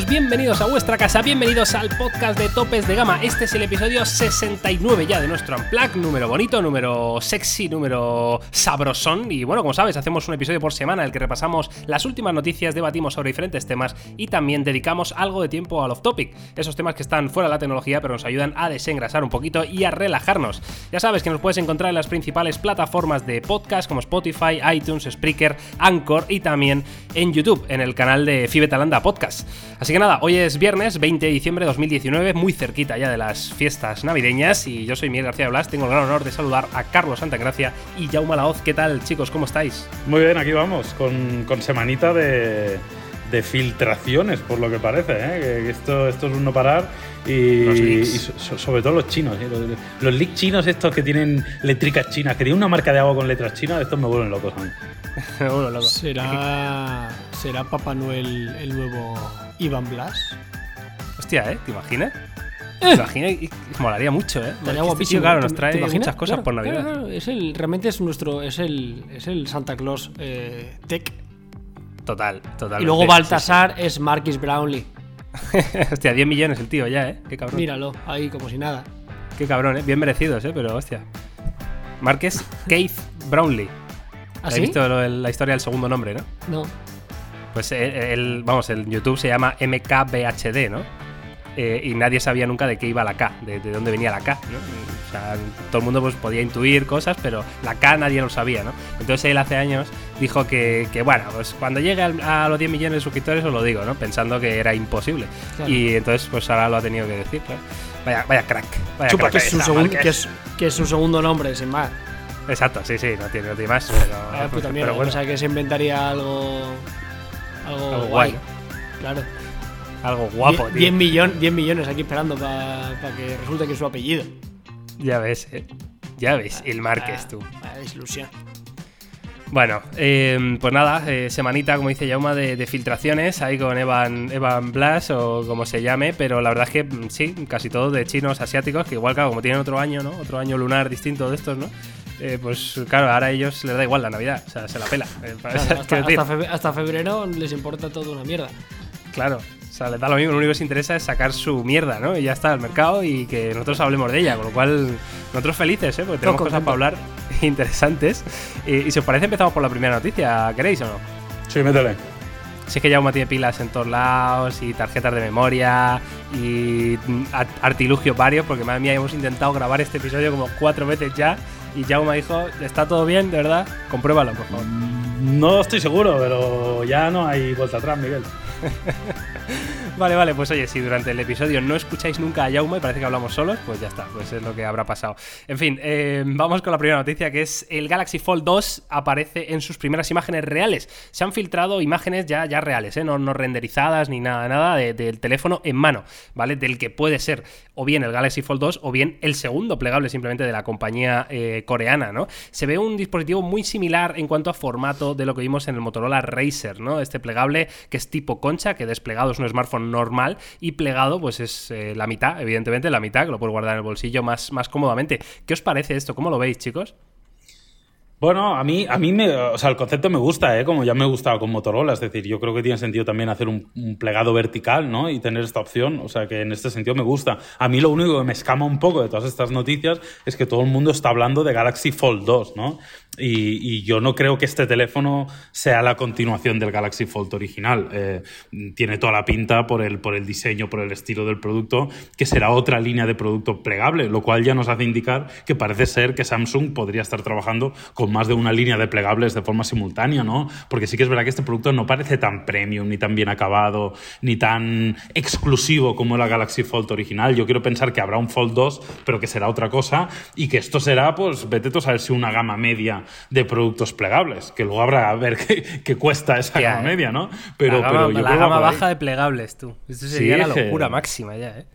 bienvenidos a vuestra casa, bienvenidos al podcast de Topes de Gama. Este es el episodio 69 ya de nuestro Unplug, número bonito, número sexy, número sabrosón. Y bueno, como sabes, hacemos un episodio por semana en el que repasamos las últimas noticias, debatimos sobre diferentes temas y también dedicamos algo de tiempo al off-topic, esos temas que están fuera de la tecnología pero nos ayudan a desengrasar un poquito y a relajarnos. Ya sabes que nos puedes encontrar en las principales plataformas de podcast como Spotify, iTunes, Spreaker, Anchor y también en YouTube, en el canal de Fibetalanda Podcast. Así que nada, hoy es viernes 20 de diciembre de 2019, muy cerquita ya de las fiestas navideñas y yo soy Miguel García Blas, tengo el gran honor de saludar a Carlos Santagracia y Jaume Laoz. ¿Qué tal chicos? ¿Cómo estáis? Muy bien, aquí vamos, con, semanita de, filtraciones, por lo que parece, ¿eh? que esto, esto es un no parar y, sobre todo los chinos, ¿eh? los, los, leaks chinos estos que tienen letricas chinas, que tienen una marca de agua con letras chinas, estos me vuelven locos a mí. ¿Será, ¿Será Papá Noel el nuevo Iván Blas? Hostia, ¿eh? ¿Te imaginas? ¿Te imaginas? Y, molaría mucho, ¿eh? Estaría guapísimo. claro, nos trae muchas cosas por Navidad. es el, realmente es nuestro. Es el, es el Santa Claus eh, Tech. Total, total. Y luego Baltasar es Marquis Brownlee. hostia, 10 millones el tío ya, ¿eh? Qué cabrón. Míralo, ahí como si nada. Qué cabrón, ¿eh? Bien merecidos, ¿eh? Pero hostia. Marques Keith Brownlee. ¿Ah, ¿Has visto la historia del segundo nombre, no? No. Pues el, vamos, el YouTube se llama MKBHD, ¿no? Eh, y nadie sabía nunca de qué iba la K, de, dónde venía la K, ¿no? O sea, todo el mundo pues, podía intuir cosas, pero la K nadie lo sabía, ¿no? Entonces él hace años dijo que, bueno, pues cuando llegue a los 10 millones de suscriptores os lo digo, ¿no? Pensando que era imposible. Y entonces pues ahora lo ha tenido que decir, claro. Vaya, vaya crack. Vaya Chupa, que, es su que, es, que es su segundo nombre, sin más. Exacto, sí, sí, no tiene, no más. Pero, ah, puta mierda, bueno. O sea, que se inventaría algo. Algo, guay. Claro. Algo guapo, 10, 10, millón, 10 millones aquí esperando para que resulte que es su apellido. Ya ves, eh. Ya ves, el Márquez, tú. La desilusión. Bueno, eh, pues nada, eh, semanita, como dice Yauma, de, de, filtraciones ahí con Evan, Evan Blas o como se llame, pero la verdad es que mm, sí, casi todo de chinos asiáticos, que igual, claro, como tienen otro año, ¿no? Otro año lunar distinto de estos, ¿no? Eh, pues claro, ahora a ellos les da igual la Navidad, o sea, se la pela. Eh, hasta, febrero, les importa todo una mierda. Claro, o sea, les da lo mismo, lo único que les interesa es sacar su mierda, ¿no? Y ya está al mercado y que nosotros hablemos de ella, con lo cual nosotros felices, ¿eh? Porque tenemos cosas para hablar interesantes. Y, si os parece, empezamos por la primera noticia, ¿queréis o no? Sí, métele. Si es que ya tiene pilas en todos lados y tarjetas de memoria y artilugios varios, porque madre mía, hemos intentado grabar este episodio como cuatro veces ya y Jauma dijo, ¿está todo bien, de verdad? Compruébalo, por favor. No estoy seguro, pero ya no hay vuelta atrás, Miguel. vale, vale, pues oye, si durante el episodio no escucháis nunca a Jaume y parece que hablamos solos, pues ya está, pues es lo que habrá pasado. En fin, eh, vamos con la primera noticia, que es el Galaxy Fold 2 aparece en sus primeras imágenes reales. Se han filtrado imágenes ya, ya reales, ¿eh? no, no renderizadas ni nada, nada del teléfono en mano, ¿vale? Del que puede ser o bien el Galaxy Fold 2 o bien el segundo plegable simplemente de la compañía eh, coreana, ¿no? Se ve un dispositivo muy similar en cuanto a formato de lo que vimos en el Motorola Racer, ¿no? Este plegable que es tipo concha, que desplegado es un smartphone normal y plegado pues es eh, la mitad, evidentemente la mitad, que lo puedes guardar en el bolsillo más, más cómodamente. ¿Qué os parece esto? ¿Cómo lo veis, chicos? Bueno, a mí, a mí me, o sea, el concepto me gusta, ¿eh? como ya me gustaba con Motorola, es decir, yo creo que tiene sentido también hacer un, plegado vertical, ¿no? Y tener esta opción, o sea, que en este sentido me gusta. A mí lo único que me escama un poco de todas estas noticias es que todo el mundo está hablando de Galaxy Fold 2, ¿no? Y, yo no creo que este teléfono sea la continuación del Galaxy Fold original. Eh, tiene toda la pinta por el, por el diseño, por el estilo del producto, que será otra línea de producto plegable, lo cual ya nos hace indicar que parece ser que Samsung podría estar trabajando con más de una línea de plegables de forma simultánea, ¿no? Porque sí que es verdad que este producto no parece tan premium, ni tan bien acabado, ni tan exclusivo como la Galaxy Fold original. Yo quiero pensar que habrá un Fold 2, pero que será otra cosa y que esto será, pues, vete a saber si una gama media de productos plegables, que luego habrá a ver qué, cuesta esa gama media, ¿no? Pero, la gama, baja de plegables, tú. Esto sería la locura máxima ya, ¿eh?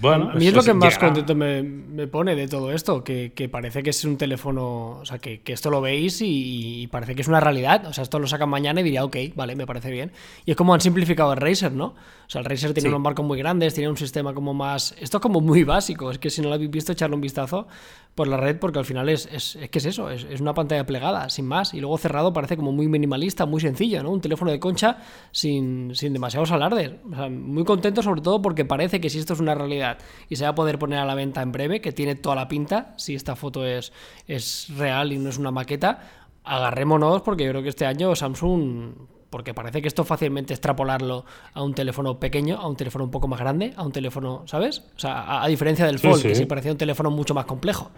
Bueno, a mí es lo que más contento me, pone de todo esto, que, parece que es un teléfono, o sea, que, esto lo veis y, parece que es una realidad. O sea, esto lo sacan mañana y diría, ok, vale, me parece bien. Y es como han simplificado el Razer, ¿no? O sea, el Razer tiene unos marcos muy grandes, tiene un sistema como más... Esto es como muy básico, es que si no lo habéis visto, echarle un vistazo por la red, porque al final es, es, es que es eso, es, es, una pantalla plegada, sin más. Y luego cerrado parece como muy minimalista, muy sencillo, ¿no? Un teléfono de concha sin, sin demasiados alardes. O sea, muy contento sobre todo porque parece que si esto es una realidad y se va a poder poner a la venta en breve, que tiene toda la pinta, si esta foto es, es real y no es una maqueta, agarrémonos porque yo creo que este año Samsung porque parece que esto fácilmente extrapolarlo a un teléfono pequeño, a un teléfono un poco más grande, a un teléfono, ¿sabes? O sea, a, diferencia del Fold, que sí parecía un teléfono mucho más complejo.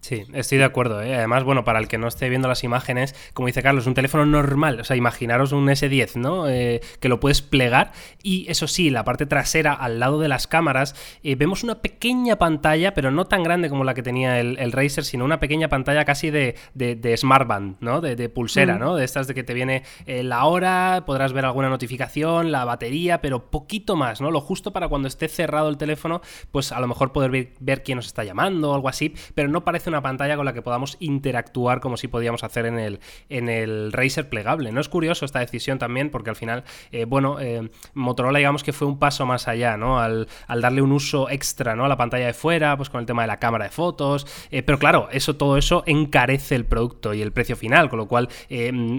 Sí, estoy de acuerdo. ¿eh? Además, bueno, para el que no esté viendo las imágenes, como dice Carlos, un teléfono normal, o sea, imaginaros un S10, ¿no? Eh, que lo puedes plegar y eso sí, la parte trasera, al lado de las cámaras, eh, vemos una pequeña pantalla, pero no tan grande como la que tenía el, el Razer, sino una pequeña pantalla casi de, de, smartband, ¿no? De, pulsera, mm. ¿no? De estas de que te viene la hora, podrás ver alguna notificación, la batería, pero poquito más, ¿no? Lo justo para cuando esté cerrado el teléfono, pues a lo mejor poder ver, ver quién nos está llamando o algo así, pero no parece una pantalla con la que podamos interactuar como si podíamos hacer en el, en el Razer plegable. No es curioso esta decisión también porque al final, eh, bueno, eh, Motorola digamos que fue un paso más allá, ¿no? Al, darle un uso extra, ¿no? A la pantalla de fuera, pues con el tema de la cámara de fotos, eh, pero claro, eso, todo eso encarece el producto y el precio final, con lo cual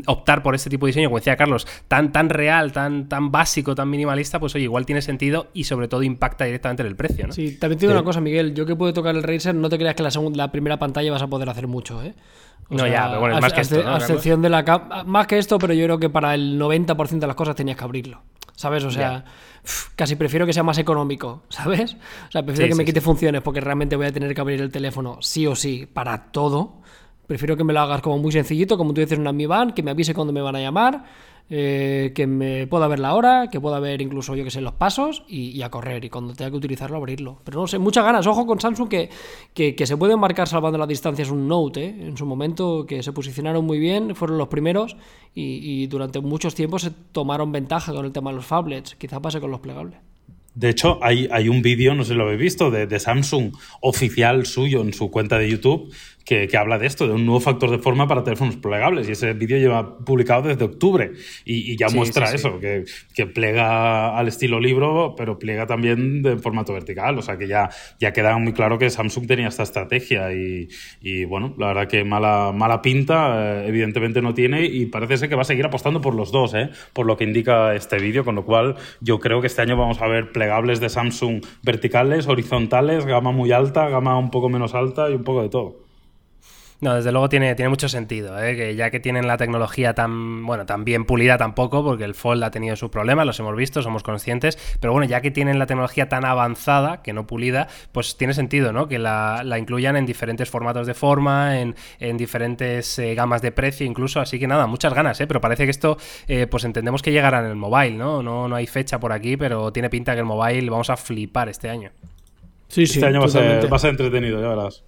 optar por este tipo de diseño, como decía Carlos, tan, tan real, tan, tan básico, tan minimalista, pues oye, igual tiene sentido y sobre todo impacta directamente en el precio, ¿no? Sí, también te digo una cosa, Miguel, yo que puedo tocar el Razer, no te creas que la, segunda, la primera pantalla vas a poder hacer mucho, ¿eh? no, ya, pero bueno, es más que esto. A excepción de la Más que esto, pero yo creo que para el 90% de las cosas tenías que abrirlo. ¿Sabes? O sea, casi prefiero que sea más económico, ¿sabes? O sea, prefiero que me quite funciones porque realmente voy a tener que abrir el teléfono sí o sí para todo. Prefiero que me lo hagas como muy sencillito, como tú dices una Mi Band, que me avise cuando me van a llamar eh, que me pueda ver la hora, que pueda ver incluso, yo que sé, los pasos y, a correr. Y cuando tenga que utilizarlo, abrirlo. Pero no sé, muchas ganas. Ojo con Samsung que, que, se puede marcar salvando las distancias un Note, ¿eh? En su momento, que se posicionaron muy bien, fueron los primeros y, durante muchos tiempos se tomaron ventaja con el tema de los phablets. Quizá pase con los plegables. De hecho, hay, hay un vídeo, no sé si lo habéis visto, de, Samsung oficial suyo en su cuenta de YouTube, que, habla de esto, de un nuevo factor de forma para teléfonos plegables. Y ese vídeo lleva publicado desde octubre y, ya muestra eso, Que, que, plega al estilo libro, pero plega también de formato vertical. O sea que ya, ya queda muy claro que Samsung tenía esta estrategia y, y bueno, la verdad que mala, mala pinta, eh, evidentemente no tiene y parece ser que va a seguir apostando por los dos, ¿eh? por lo que indica este vídeo, con lo cual yo creo que este año vamos a ver plegables de Samsung verticales, horizontales, gama muy alta, gama un poco menos alta y un poco de todo. No, desde luego tiene, tiene mucho sentido, ¿eh? que ya que tienen la tecnología tan, bueno, tan bien pulida tampoco, porque el Fold ha tenido sus problemas, los hemos visto, somos conscientes, pero bueno, ya que tienen la tecnología tan avanzada, que no pulida, pues tiene sentido, ¿no? Que la, incluyan en diferentes formatos de forma, en, diferentes eh, gamas de precio incluso, así que nada, muchas ganas, ¿eh? Pero parece que esto, eh, pues entendemos que llegará en el mobile, ¿no? ¿no? No hay fecha por aquí, pero tiene pinta que el mobile vamos a flipar este año. Sí, sí. Este año va a, ser, va a ser entretenido, ya verás.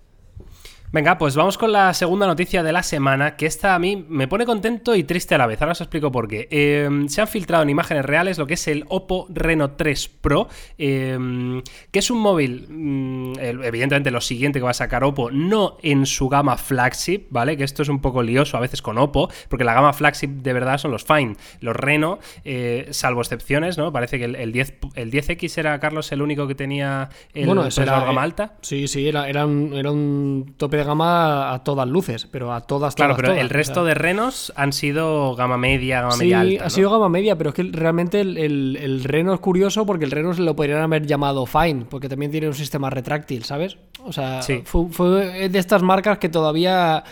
Venga, pues vamos con la segunda noticia de la semana, que esta a mí me pone contento y triste a la vez. Ahora os explico por qué. Em, se han filtrado en imágenes reales lo que es el Oppo Reno 3 Pro, em, que es un móvil, mm, evidentemente lo siguiente que va a sacar Oppo, no en su gama flagship, ¿vale? Que esto es un poco lioso a veces con Oppo, porque la gama flagship de verdad son los Fine. Los Reno, eh, salvo excepciones, ¿no? Parece que el, 10, el 10X era, Carlos, el único que tenía el bueno, gama alta. Sí, sí, era, era, un, era un tope gama a todas luces, pero a todas, Claro, pero el resto de renos han sido gama media, gama media alta. ha sido gama media, pero es que realmente el, Reno es curioso porque el Reno se lo podrían haber llamado Fine, porque también tiene un sistema retráctil, ¿sabes? O sea, fue, de estas marcas que todavía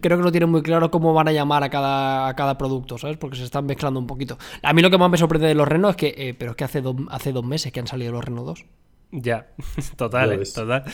creo que no tienen muy claro cómo van a llamar a cada, a cada producto, ¿sabes? Porque se están mezclando un poquito. A mí lo que más me sorprende de los Renos es que, eh, pero es que hace, hace dos meses que han salido los Reno 2. Ya, total, eh, total.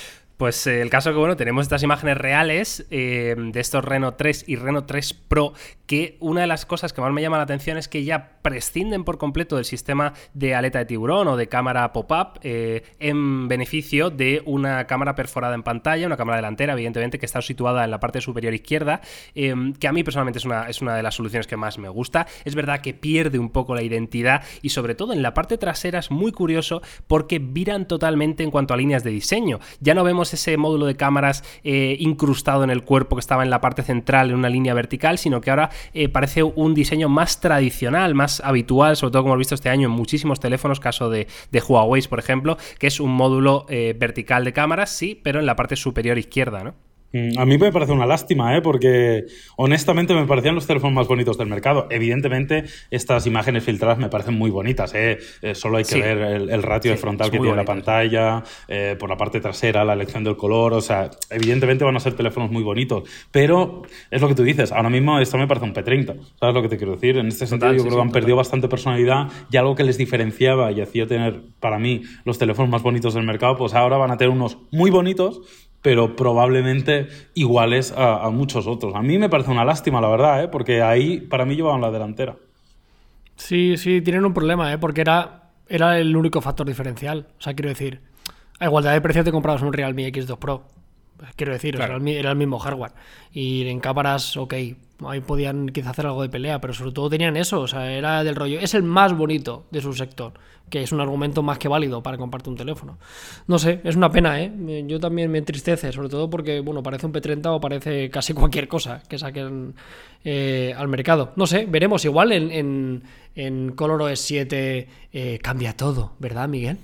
Pues eh, el caso que, bueno, tenemos estas imágenes reales eh, de estos Reno 3 y Reno 3 Pro, que una de las cosas que más me llama la atención es que ya prescinden por completo del sistema de aleta de tiburón o de cámara pop-up eh, en beneficio de una cámara perforada en pantalla, una cámara delantera, evidentemente, que está situada en la parte superior izquierda, eh, que a mí personalmente es una, es una de las soluciones que más me gusta. Es verdad que pierde un poco la identidad y sobre todo en la parte trasera es muy curioso porque viran totalmente en cuanto a líneas de diseño. Ya no vemos ese módulo de cámaras eh, incrustado en el cuerpo que estaba en la parte central en una línea vertical, sino que ahora parece un diseño más tradicional, más habitual, sobre todo como hemos visto este año en muchísimos teléfonos, caso de, Huawei, por ejemplo, que es un módulo eh, vertical de cámaras, sí, pero en la parte superior izquierda, ¿no? Mm, a mí me parece una lástima, ¿eh? porque honestamente me parecían los teléfonos más bonitos del mercado. Evidentemente, estas imágenes filtradas me parecen muy bonitas. ¿eh? eh solo hay que ver el, ratio de frontal que tiene la pantalla, eh, por la parte trasera, la elección del color. O sea, evidentemente van a ser teléfonos muy bonitos. Pero es lo que tú dices. Ahora mismo esto me parece un P30. ¿Sabes lo que te quiero decir? En este sentido, yo creo que han perdido bastante personalidad y algo que les diferenciaba y hacía tener, para mí, los teléfonos más bonitos del mercado, pues ahora van a tener unos muy bonitos pero probablemente iguales a, muchos otros. A mí me parece una lástima, la verdad, ¿eh? porque ahí para mí llevaban la delantera. Sí, sí, tienen un problema, ¿eh? porque era, era el único factor diferencial. O sea, quiero decir, a igualdad de precio te comprabas un Realme X2 Pro. Quiero decir, era, el, mismo hardware. Y en cámaras, ok, ahí podían quizá hacer algo de pelea, pero sobre todo tenían eso, o sea, era del rollo. Es el más bonito de su sector, que es un argumento más que válido para compartir un teléfono. No sé, es una pena, ¿eh? Yo también me entristece, sobre todo porque, bueno, parece un P30 o parece casi cualquier cosa que saquen eh, al mercado. No sé, veremos. Igual en, en, en Color OS 7 eh, cambia todo, ¿verdad, Miguel?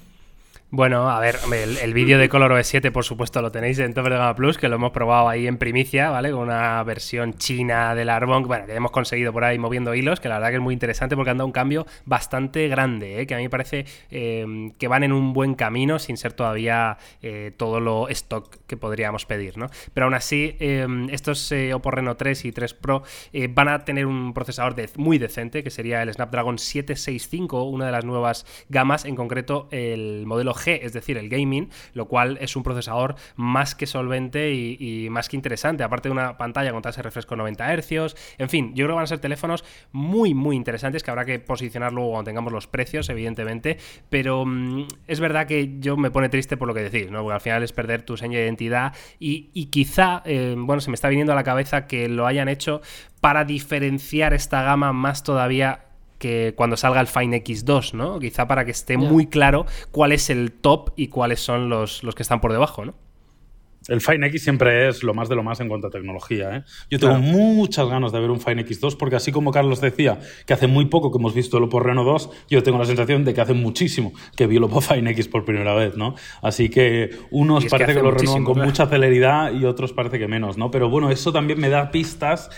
Bueno, a ver, el, vídeo de Color OS 7, por supuesto, lo tenéis en Top de Gama Plus, que lo hemos probado ahí en primicia, ¿vale? Con una versión china del Arbonne, bueno, que hemos conseguido por ahí moviendo hilos, que la verdad que es muy interesante porque han dado un cambio bastante grande, ¿eh? que a mí me parece em, que van en un buen camino sin ser todavía eh, todo lo stock que podríamos pedir, ¿no? Pero aún así, em, estos eh, Oppo Reno 3 y 3 Pro van a tener un procesador muy decente, que sería el Snapdragon 765, una de las nuevas gamas, en concreto el modelo G, es decir, el gaming, lo cual es un procesador más que solvente y, más que interesante, aparte de una pantalla con tasa de refresco 90 Hz, en fin, yo creo que van a ser teléfonos muy, muy interesantes que habrá que posicionar luego cuando tengamos los precios, evidentemente, pero mm, es verdad que yo me pone triste por lo que decís, ¿no? Porque al final es perder tu seña de identidad y, quizá, eh, bueno, se me está viniendo a la cabeza que lo hayan hecho para diferenciar esta gama más todavía que cuando salga el Fine X2, ¿no? Quizá para que esté muy claro cuál es el top y cuáles son los, los que están por debajo, ¿no? El Fine X siempre es lo más de lo más en cuanto a tecnología. ¿eh? Yo tengo muchas ganas de ver un Fine X2 porque así como Carlos decía que hace muy poco que hemos visto el Oppo Reno 2, yo tengo la sensación de que hace muchísimo que vi el Oppo Fine X por primera vez, ¿no? Así que unos parece que, que lo renuevan con mucha celeridad y otros parece que menos, ¿no? Pero bueno, eso también me da pistas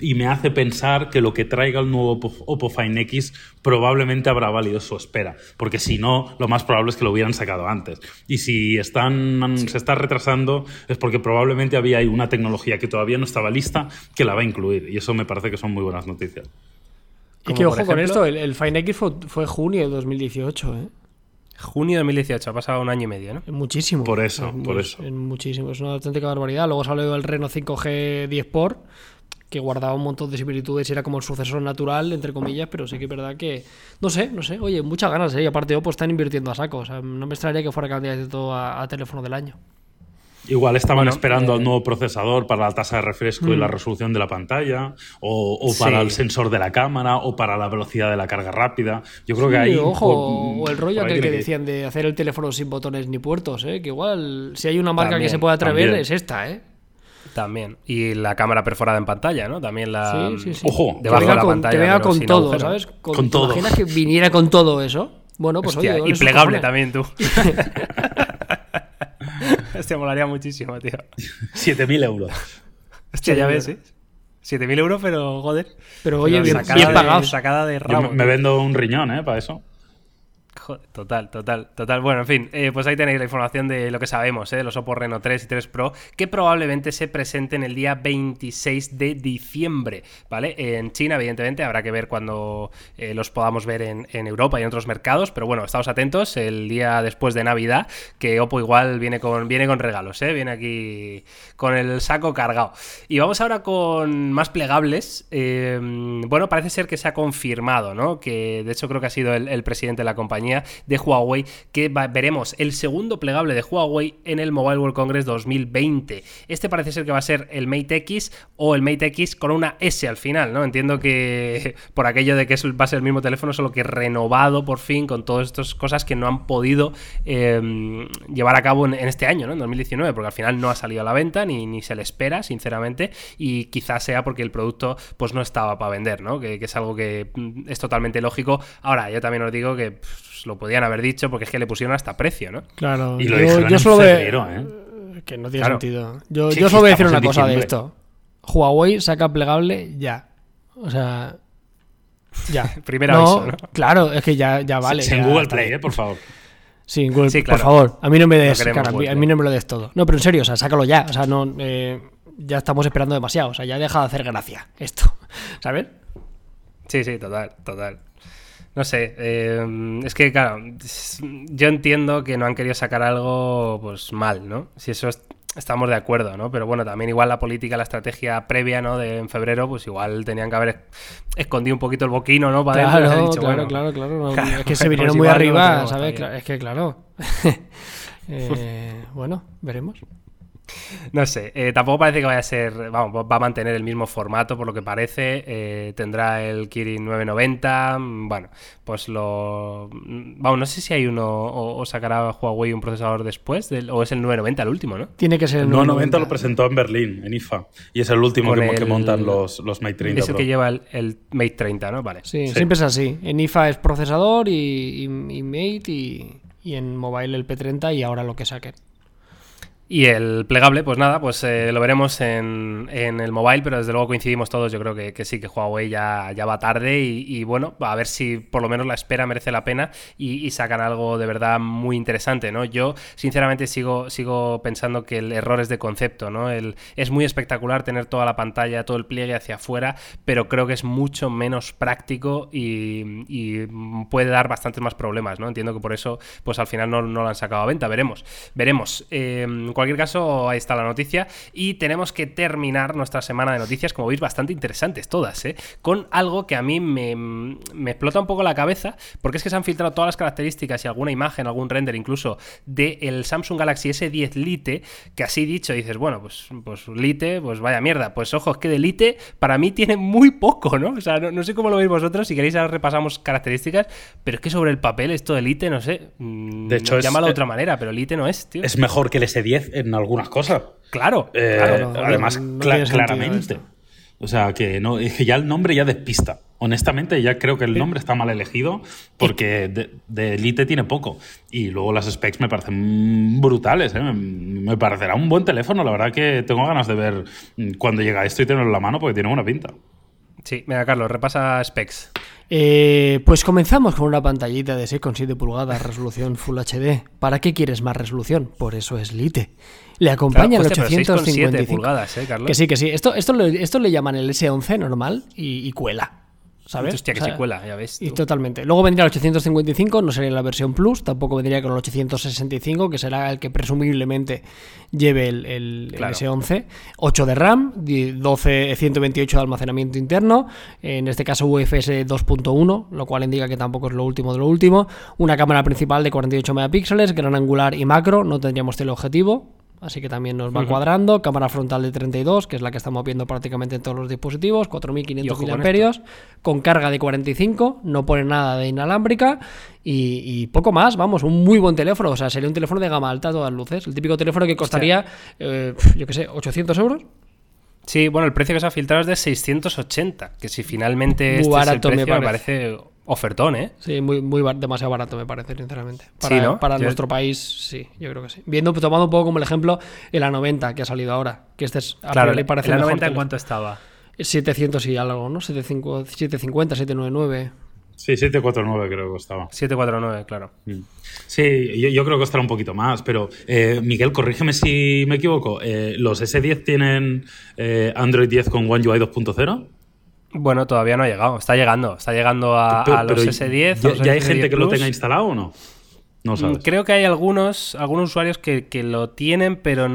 y me hace pensar que lo que traiga el nuevo Oppo, Find X probablemente habrá valido su espera, porque si no, lo más probable es que lo hubieran sacado antes. Y si están, se está retrasando es porque probablemente había ahí una tecnología que todavía no estaba lista que la va a incluir, y eso me parece que son muy buenas noticias. Y que ojo con esto, el, Find X fue, junio de 2018, ¿eh? Junio de 2018, ha pasado un año y medio, ¿no? Muchísimo. Por eso, por eso. muchísimo, es una auténtica barbaridad. Luego salió el Reno 5G 10 por que guardaba un montón de similitudes y era como el sucesor natural, entre comillas, pero sí que es verdad que, no sé, no sé, oye, muchas ganas, ¿eh? y aparte Oppo están invirtiendo a saco, o sea, no me extrañaría que fuera candidato a, a teléfono del año. Igual estaban esperando al eh, nuevo procesador para la tasa de refresco y la mm. resolución de la pantalla, o, para el sensor de la cámara, o para la velocidad de la carga rápida. Yo creo que ahí. Ojo, o el rollo aquel que decían de hacer el teléfono sin botones ni puertos, ¿eh? que igual si hay una marca que se puede atrever es esta, ¿eh? También. Y la cámara perforada en pantalla, ¿no? También la. Sí, sí, sí. Ojo, debajo de la pantalla. Que venga con todo, ¿sabes? Con, todo. ¿Te imaginas que viniera con todo eso? Bueno, pues Hostia, Y plegable también, tú. Hostia, molaría muchísimo, tío. 7.000 euros. Hostia, ya ves, ¿eh? 7.000 euros, pero joder. Pero oye, bien, sacada, pagado. sacada de rabo. me vendo un riñón, ¿eh? Para eso. Total, total, total. Bueno, en fin, eh, pues ahí tenéis la información de lo que sabemos, ¿eh? los Oppo Reno 3 y 3 Pro, que probablemente se presenten el día 26 de diciembre, ¿vale? En China, evidentemente, habrá que ver cuando eh, los podamos ver en, Europa y en otros mercados, pero bueno, estamos atentos el día después de Navidad, que Oppo igual viene con, viene con regalos, ¿eh? Viene aquí con el saco cargado. Y vamos ahora con más plegables. Bueno, parece ser que se ha confirmado, ¿no? Que de hecho creo que ha sido el, presidente de la compañía de Huawei, que veremos el segundo plegable de Huawei en el Mobile World Congress 2020. Este parece ser que va a ser el Mate X o el Mate X con una S al final, ¿no? Entiendo que por aquello de que va a ser el mismo teléfono, solo que renovado por fin con todas estas cosas que no han podido em, llevar a cabo en, este año, ¿no? En 2019, porque al final no ha salido a la venta ni, ni se le espera, sinceramente, y quizás sea porque el producto pues no estaba para vender, ¿no? Que, es algo que mm, es totalmente lógico. Ahora, yo también os digo que pues, lo podían haber dicho porque es que le pusieron hasta precio, ¿no? Claro, y lo yo, yo solo veo... ¿eh? Que no tiene sentido. Yo, yo solo voy a decir una cosa de esto. Huawei saca plegable ya. O sea, ya. Primera no, Claro, es que ya, ya vale. en Google Play, eh, por favor. Sí, Google, sí, por favor. A mí no me des, a mí no me lo des todo. No, pero en serio, o sea, sácalo ya. O sea, no, eh, ya estamos esperando demasiado. O sea, ya deja de hacer gracia esto. ¿Sabes? Sí, sí, total, total. No sé, eh, es que claro, yo entiendo que no han querido sacar algo pues mal, ¿no? Si eso es, estamos de acuerdo, ¿no? Pero bueno, también igual la política, la estrategia previa, ¿no? De en febrero, pues igual tenían que haber escondido un poquito el boquino, ¿no? Para claro, claro, claro, claro, Es que se vinieron muy arriba, ¿sabes? Es que claro. Eh, bueno, veremos. No sé, eh, tampoco parece que vaya a ser, vamos, va a mantener el mismo formato por lo que parece, eh, tendrá el Kirin 990, bueno, pues lo... Vamos, no sé si hay uno o, sacará Huawei un procesador después, o es el 990 el último, ¿no? Tiene que ser el 990. lo presentó en Berlín, en IFA, y es el último que, montan los, los Mate 30. Es el que lleva el, Mate 30, ¿no? Vale. Sí, siempre es así, en IFA es procesador y, Mate y, y en mobile el P30 y ahora lo que saquen. Y el plegable, pues nada, pues eh, lo veremos en, el mobile, pero desde luego coincidimos todos, yo creo que, sí, que Huawei ya, ya va tarde y, bueno, a ver si por lo menos la espera merece la pena y, sacan algo de verdad muy interesante, ¿no? Yo sinceramente sigo, sigo pensando que el error es de concepto, ¿no? El, es muy espectacular tener toda la pantalla, todo el pliegue hacia afuera, pero creo que es mucho menos práctico y, puede dar bastantes más problemas, ¿no? Entiendo que por eso, pues al final no, lo han sacado a venta, veremos, veremos. Eh, cualquier caso, ahí está la noticia. Y tenemos que terminar nuestra semana de noticias, como veis, bastante interesantes todas, ¿eh? Con algo que a mí me, explota un poco la cabeza, porque es que se han filtrado todas las características y alguna imagen, algún render incluso, del Samsung Galaxy S10 Lite, que así dicho dices, bueno, pues, pues Lite, pues vaya mierda. Pues ojo, es que de Lite para mí tiene muy poco, ¿no? O sea, no, sé cómo lo veis vosotros, si queréis ahora repasamos características, pero es que sobre el papel esto de Lite, no sé, mm, de hecho, llámalo de otra manera, pero Lite no es, tío. Es mejor que el S10 en algunas cosas. Claro, eh, además, claramente. O sea, que, no, es que ya el nombre ya despista. Honestamente, ya creo que el nombre está mal elegido porque de, Elite tiene poco. Y luego las specs me parecen brutales. ¿eh? Me parecerá un buen teléfono. La verdad que tengo ganas de ver cuando llega esto y tenerlo en la mano porque tiene buena pinta. Sí, mira, Carlos, repasa specs. Eh, pues comenzamos con una pantallita de 6,7 pulgadas, resolución Full HD. ¿Para qué quieres más resolución? Por eso es Lite. Le acompaña el 855. pulgadas, ¿eh, Carlos? Que sí, que sí. Esto, esto, esto le llaman el S11 normal y cuela. ¿Sabes? Hostia, que se cuela, ya ves. Y totalmente. Luego vendría el 855, no sería la versión Plus, tampoco vendría con el 865, que será el que presumiblemente lleve el, el, S11. 8 de RAM, 12, 128 de almacenamiento interno, en este caso UFS 2.1, lo cual indica que tampoco es lo último de lo último. Una cámara principal de 48 megapíxeles, gran angular y macro, no tendríamos teleobjetivo así que también nos va cuadrando. Cámara frontal de 32, que es la que estamos viendo prácticamente en todos los dispositivos, 4500 mAh, con, carga de 45, no pone nada de inalámbrica. Y, poco más, vamos, un muy buen teléfono, o sea, sería un teléfono de gama alta a todas luces, el típico teléfono que costaría, eh, yo qué sé, 800 euros. Sí, bueno, el precio que se ha filtrado es de 680, que si finalmente este es el precio, me parece ofertón, ¿eh? Sí, muy, muy demasiado barato me parece, sinceramente. Para, para nuestro país, sí, yo creo que sí. Viendo, tomando un poco como el ejemplo el A90 que ha salido ahora, que este es, a claro, le parece ¿El A90 en cuánto estaba? 700 y algo, ¿no? 750, 799. Sí, 749 creo que costaba. 749, claro. Mm. Sí, yo, creo que costará un poquito más, pero eh, Miguel, corrígeme si me equivoco. Eh, ¿Los S10 tienen eh, Android 10 con One UI 2.0? Bueno, todavía no ha llegado. Está llegando. Está llegando a, los S10. ¿Ya, hay gente que lo tenga instalado o no? Mm, creo que hay algunos, algunos usuarios que, lo tienen, pero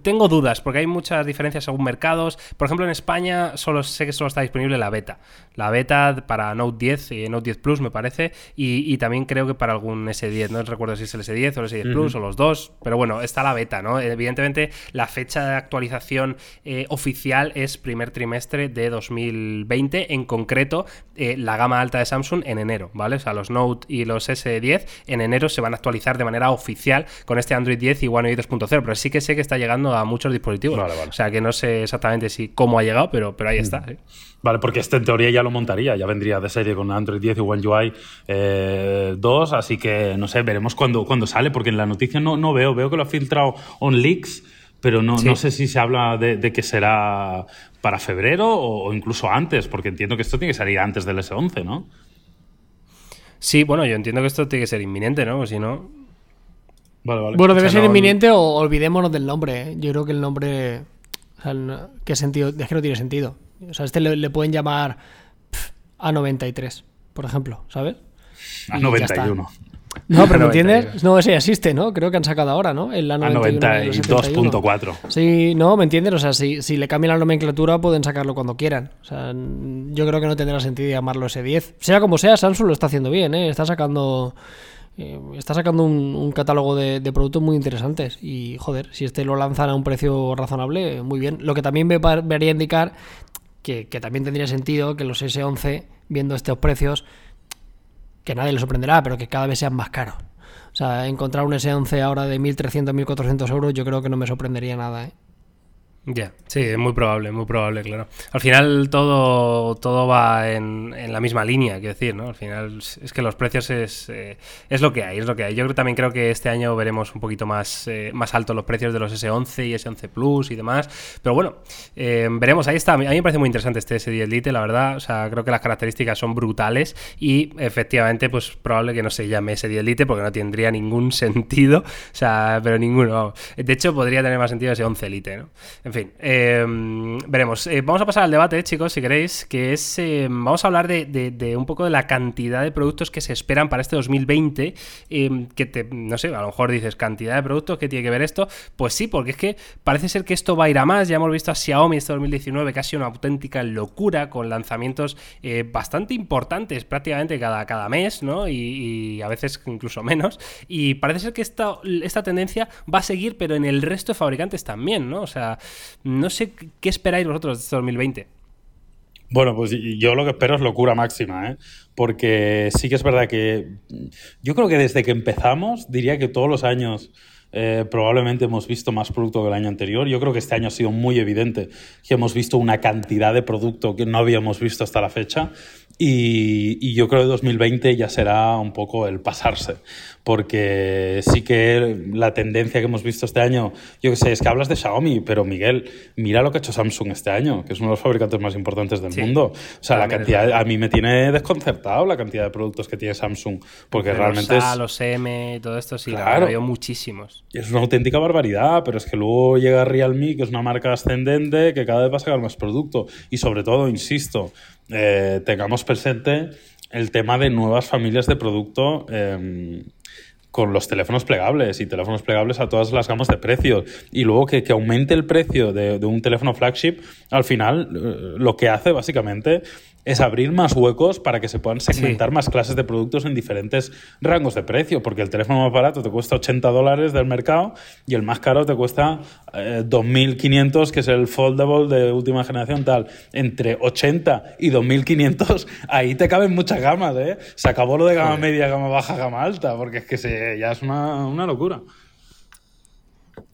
tengo dudas, porque hay muchas diferencias según mercados. Por ejemplo, en España solo sé que solo está disponible la beta. La beta para Note 10 y Note 10 Plus, me parece, y, también creo que para algún S10. No recuerdo si es el S10 o el S10 Plus o los dos, pero bueno, está la beta, ¿no? Evidentemente, la fecha de actualización eh, oficial es primer trimestre de 2020, en concreto, eh, la gama alta de Samsung en enero, ¿vale? O sea, los Note y los S10 en enero enero se van a actualizar de manera oficial con este Android 10 y One UI 2.0, pero sí que sé que está llegando a muchos dispositivos. O sea que no sé exactamente si cómo ha llegado, pero, pero ahí está. Mm. Vale, porque este en teoría ya lo montaría, ya vendría de serie con Android 10 y One UI 2, eh, así que no sé, veremos cuándo, cuando sale, porque en la noticia no, no veo, veo que lo ha filtrado on leaks pero no, no, sé si se habla de, que será para febrero o, incluso antes, porque entiendo que esto tiene que salir antes del S11, ¿no? Sí, bueno, yo entiendo que esto tiene que ser inminente, ¿no? Si no. Vale, vale. Bueno, debe ser inminente o olvidémonos del nombre. ¿eh? Yo creo que el nombre. O sea, ¿Qué sentido? Es que no tiene sentido. O sea, este le, pueden llamar A93, por ejemplo, ¿sabes? A91. No, pero ¿me entiendes? No, ese existe, ¿no? Creo que han sacado ahora, ¿no? El A92.4. Sí, no, ¿me entiendes? O sea, si, si, le cambian la nomenclatura pueden sacarlo cuando quieran. O sea, yo creo que no tendrá sentido llamarlo S10. Sea como sea, Samsung lo está haciendo bien, ¿eh? Está sacando... Eh, está sacando un, catálogo de, productos muy interesantes y joder, si este lo lanzan a un precio razonable, muy bien. Lo que también me, vería indicar que, que también tendría sentido que los S11, viendo estos precios, que nadie le sorprenderá, pero que cada vez sean más caros. O sea, encontrar un S11 ahora de 1.300, 1.400 euros yo creo que no me sorprendería nada, ¿eh? Ya, sí, es muy probable, muy probable, claro. Al final todo, todo va en, en, la misma línea, quiero decir, ¿no? Al final es que los precios es, eh, es lo que hay, es lo que hay. Yo también creo que este año veremos un poquito más, eh, más altos los precios de los S11 y S11 Plus y demás. Pero bueno, eh, veremos, ahí está. A mí me parece muy interesante este S10 Lite, la verdad. O sea, creo que las características son brutales y efectivamente, pues probable que no se llame S10 Lite porque no tendría ningún sentido. O sea, pero ninguno. De hecho, podría tener más sentido S11 Lite, ¿no? Fin, em, veremos. Eh, vamos a pasar al debate, chicos, si queréis, que es, em, vamos a hablar de, un poco de la cantidad de productos que se esperan para este 2020, em, que no sé, a lo mejor dices, cantidad de productos, ¿qué tiene que ver esto? Pues sí, porque es que parece ser que esto va a ir a más, ya hemos visto a Xiaomi este 2019 casi una auténtica locura, con lanzamientos eh, bastante importantes prácticamente cada, cada mes, ¿no? Y, a veces incluso menos, y parece ser que esta, esta tendencia va a seguir, pero en el resto de fabricantes también, ¿no? O sea, no sé qué esperáis vosotros de este 2020. Bueno, pues yo lo que espero es locura máxima, ¿eh? porque sí que es verdad que yo creo que desde que empezamos, diría que todos los años eh, probablemente hemos visto más producto que el año anterior. Yo creo que este año ha sido muy evidente que hemos visto una cantidad de producto que no habíamos visto hasta la fecha y, yo creo que 2020 ya será un poco el pasarse, porque sí que la tendencia que hemos visto este año, yo que sé, es que hablas de Xiaomi, pero Miguel, mira lo que ha hecho Samsung este año, que es uno de los fabricantes más importantes del mundo. O sea, la cantidad, a mí me tiene desconcertado la cantidad de productos que tiene Samsung, porque realmente los A, los M, todo esto sí, claro, veo muchísimos. Es una auténtica barbaridad, pero es que luego llega Realme, que es una marca ascendente, que cada vez va a sacar más producto. Y sobre todo, insisto, eh, tengamos presente el tema de nuevas familias de producto em, con los teléfonos plegables y teléfonos plegables a todas las gamas de precios. Y luego que, aumente el precio de, de, un teléfono flagship, al final eh, lo que hace básicamente es abrir más huecos para que se puedan segmentar más clases de productos en diferentes rangos de precio, porque el teléfono más barato te cuesta 80 dólares del mercado y el más caro te cuesta 2.500, eh, que es el foldable de última generación tal. Entre 80 y 2.500, ahí te caben muchas gamas, ¿eh? Se acabó lo de gama media, gama baja, gama alta, porque es que se, ya es una, una locura.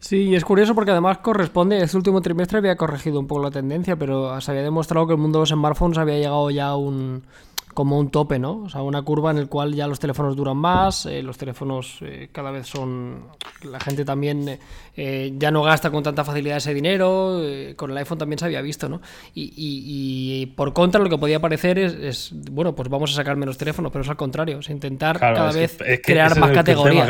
Sí, y es curioso porque además corresponde, este último trimestre había corregido un poco la tendencia, pero se había demostrado que el mundo de los smartphones había llegado ya a un, como un tope, ¿no? O sea, una curva en el cual ya los teléfonos duran más, eh, los teléfonos eh, cada vez son... La gente también eh, ya no gasta con tanta facilidad ese dinero, con el iPhone también se había visto, ¿no? Y, por contra lo que podía parecer es, bueno, pues vamos a sacar menos teléfonos, pero es al contrario, es intentar cada vez crear más categorías.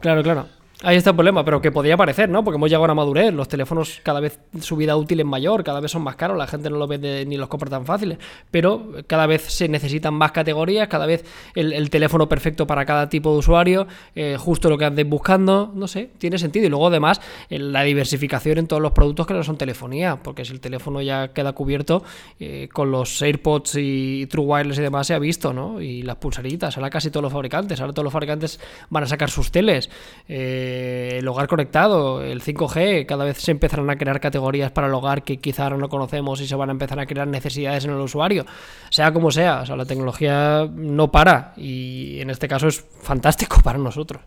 Claro, claro. Ahí está el problema, pero que podría parecer, ¿no? Porque hemos llegado a una madurez, los teléfonos cada vez su vida útil es mayor, cada vez son más caros, la gente no los vende ni los compra tan fáciles, pero cada vez se necesitan más categorías, cada vez el, teléfono perfecto para cada tipo de usuario, eh, justo lo que andes buscando, no sé, tiene sentido. Y luego además la diversificación en todos los productos que no son telefonía, porque si el teléfono ya queda cubierto eh, con los AirPods y True Wireless y demás se ha visto, ¿no? Y las pulsaritas, ahora casi todos los fabricantes, ahora todos los fabricantes van a sacar sus teles. Eh, eh, el hogar conectado, el 5G, cada vez se empezarán a crear categorías para el hogar que quizá no conocemos y se van a empezar a crear necesidades en el usuario. Sea como sea, o sea, la tecnología no para y en este caso es fantástico para nosotros.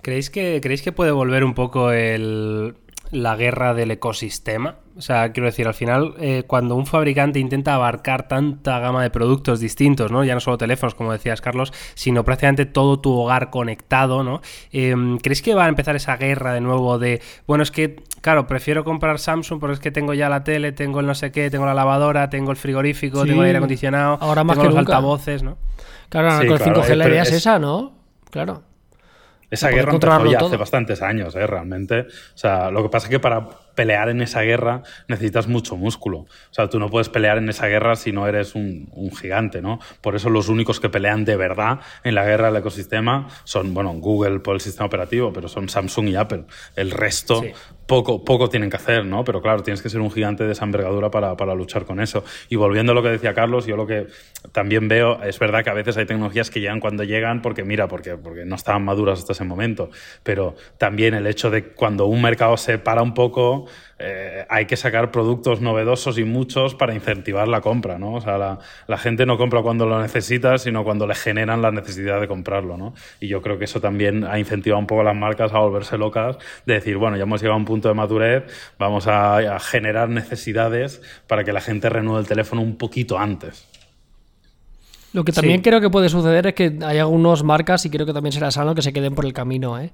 ¿Creéis que, ¿creéis que puede volver un poco el, la guerra del ecosistema. O sea, quiero decir, al final, eh, cuando un fabricante intenta abarcar tanta gama de productos distintos, ¿no? Ya no solo teléfonos, como decías, Carlos, sino prácticamente todo tu hogar conectado, ¿no? Em, ¿Crees que va a empezar esa guerra de nuevo de, bueno, es que, claro, prefiero comprar Samsung porque es que tengo ya la tele, tengo el no sé qué, tengo la lavadora, tengo el frigorífico, tengo el aire acondicionado, ahora más tengo que los altavoces, ¿no? Claro, con el 5G la idea es esa, ¿no? Claro. Esa guerra empezó ya hace bastantes años, ¿eh? realmente. O sea, lo que pasa es que para pelear en esa guerra necesitas mucho músculo. O sea, tú no puedes pelear en esa guerra si no eres un, gigante, ¿no? Por eso los únicos que pelean de verdad en la guerra del ecosistema son, bueno, Google por el sistema operativo, pero son Samsung y Apple. El resto poco, poco tienen que hacer, ¿no? Pero claro, tienes que ser un gigante de esa envergadura para, para luchar con eso. Y volviendo a lo que decía Carlos, yo lo que también veo, es verdad que a veces hay tecnologías que llegan cuando llegan porque, mira, porque, porque no estaban maduras hasta ese momento, pero también el hecho de cuando un mercado se para un poco, eh, hay que sacar productos novedosos y muchos para incentivar la compra, ¿no? O sea, la, gente no compra cuando lo necesita, sino cuando le generan la necesidad de comprarlo, ¿no? Y yo creo que eso también ha incentivado un poco a las marcas a volverse locas, de decir, bueno, ya hemos llegado a un punto de madurez, vamos a, generar necesidades para que la gente renueve el teléfono un poquito antes. Lo que también creo que puede suceder es que hay algunas marcas, y creo que también será sano, que se queden por el camino, ¿eh?